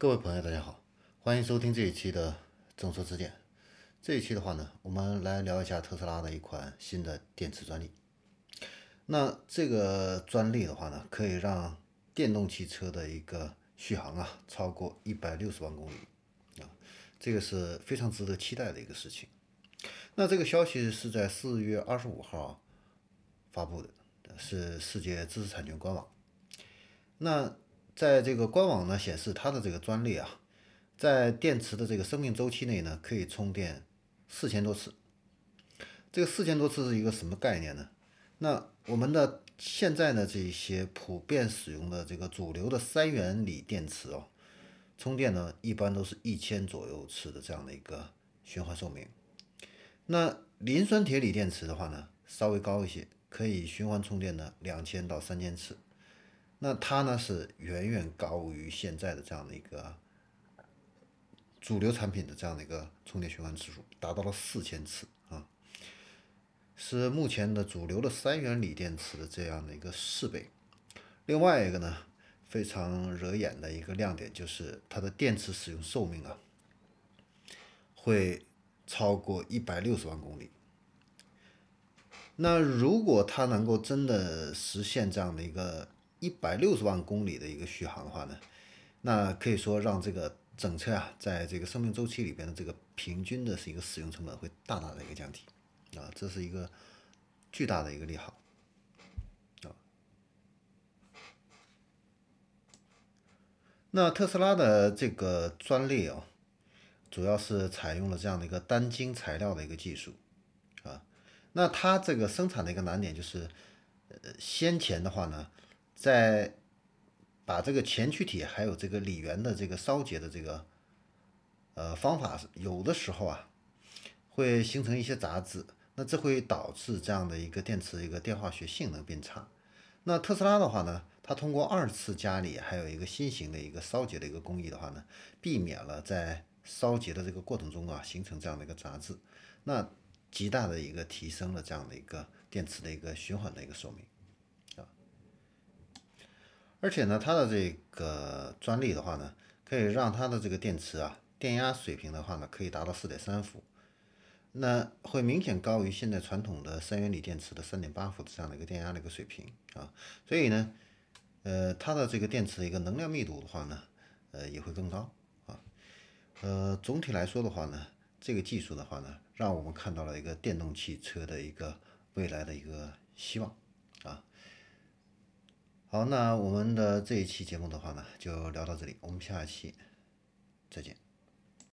各位朋友，大家好，欢迎收听这一期的众说之见。这一期的话呢，我们来聊一下特斯拉的一款新的电池专利。那这个专利的话呢，可以让电动汽车的一个续航啊超过一百六十万公里啊，这个是非常值得期待的一个事情。那这个消息是在四月二十五号发布的，是世界知识产权官网。那在这个官网呢显示，它的这个专利啊，在电池的这个生命周期内呢，可以充电四千多次。这个四千多次是一个什么概念呢？那我们的现在呢，这些普遍使用的这个主流的三元锂电池哦，充电呢一般都是一千左右次的这样的一个循环寿命。那磷酸铁锂电池的话呢，稍微高一些，可以循环充电呢两千到三千次。那它呢是远远高于现在的这样的一个主流产品的这样的一个充电循环次数，达到了四千次啊，是目前的主流的三元锂电池的这样的一个四倍。另外一个呢，非常惹眼的一个亮点就是它的电池使用寿命啊，会超过一百六十万公里。那如果它能够真的实现这样的一个，一百六十万公里的一个续航的话呢，那可以说让这个整车啊，在这个生命周期里边的这个平均的是一个使用成本会大大的一个降低，啊，这是一个巨大的一个利好，啊。那特斯拉的这个专利哦，主要是采用了这样的一个单晶材料的一个技术，啊，那它这个生产的一个难点就是，呃，先前的话呢。在把这个前驱体还有这个锂源的这个烧结的这个呃方法，有的时候啊会形成一些杂质，那这会导致这样的一个电池一个电化学性能变差。那特斯拉的话呢，它通过二次加锂还有一个新型的一个烧结的一个工艺的话呢，避免了在烧结的这个过程中啊形成这样的一个杂质，那极大的一个提升了这样的一个电池的一个循环的一个寿命。而且呢，它的这个专利的话呢，可以让它的这个电池啊，电压水平的话呢，可以达到四点三伏，那会明显高于现在传统的三元锂电池的三点八伏这样的一个电压的一个水平啊。所以呢，呃，它的这个电池的一个能量密度的话呢，呃，也会更高啊。呃，总体来说的话呢，这个技术的话呢，让我们看到了一个电动汽车的一个未来的一个希望啊。好，那我们的这一期节目的话呢，就聊到这里，我们下期再见。